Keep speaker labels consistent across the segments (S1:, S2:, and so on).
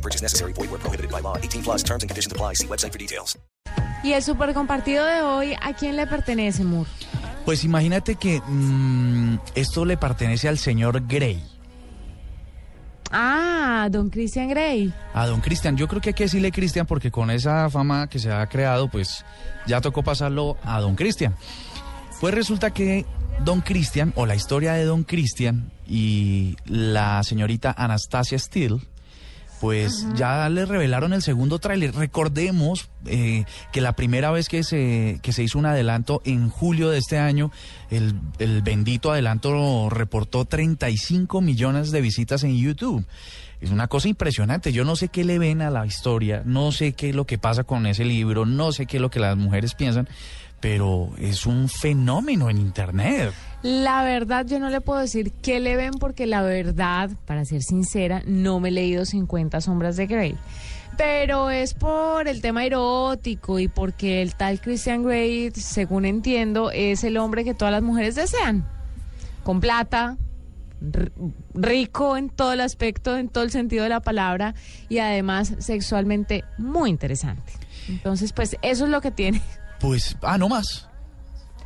S1: No purchase necessary. Void where prohibited by law. 18 plus terms and conditions apply. See website for details.
S2: Y el super compartido de hoy, ¿a quién le pertenece, Moore?
S3: Pues imagínate que mm, esto le pertenece al señor Gray.
S2: Ah, don Christian Grey.
S3: A don Cristian, yo creo que hay que decirle Cristian porque con esa fama que se ha creado, pues ya tocó pasarlo a don Cristian. Pues resulta que don Cristian, o la historia de don Cristian y la señorita Anastasia Steele, pues ya le revelaron el segundo tráiler. Recordemos eh, que la primera vez que se, que se hizo un adelanto en julio de este año, el, el bendito adelanto reportó 35 millones de visitas en YouTube. Es una cosa impresionante. Yo no sé qué le ven a la historia, no sé qué es lo que pasa con ese libro, no sé qué es lo que las mujeres piensan, pero es un fenómeno en Internet.
S2: La verdad, yo no le puedo decir qué le ven porque la verdad, para ser sincera, no me he leído 50 sombras de Grey. Pero es por el tema erótico y porque el tal Christian Grey, según entiendo, es el hombre que todas las mujeres desean. Con plata, rico en todo el aspecto, en todo el sentido de la palabra y además sexualmente muy interesante. Entonces, pues eso es lo que tiene.
S3: Pues, ah, no más.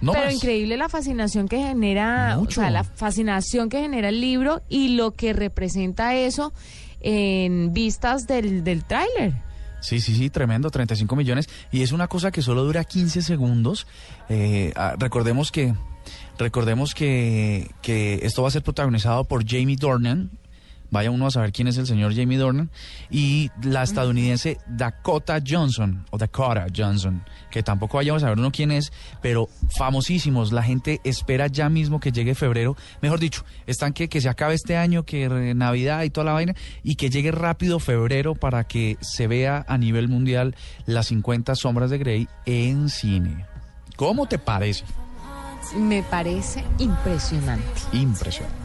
S3: No
S2: Pero
S3: más.
S2: increíble la fascinación que genera,
S3: Mucho.
S2: o sea, la fascinación que genera el libro y lo que representa eso en vistas del, del tráiler.
S3: Sí, sí, sí, tremendo, 35 millones. Y es una cosa que solo dura 15 segundos. Eh, ah, recordemos que, recordemos que, que esto va a ser protagonizado por Jamie Dornan. Vaya uno a saber quién es el señor Jamie Dornan. Y la estadounidense Dakota Johnson, o Dakota Johnson, que tampoco vayamos a saber uno quién es, pero famosísimos. La gente espera ya mismo que llegue febrero. Mejor dicho, están que, que se acabe este año, que eh, Navidad y toda la vaina, y que llegue rápido febrero para que se vea a nivel mundial las 50 sombras de Grey en cine. ¿Cómo te parece?
S2: Me parece impresionante.
S3: Impresionante.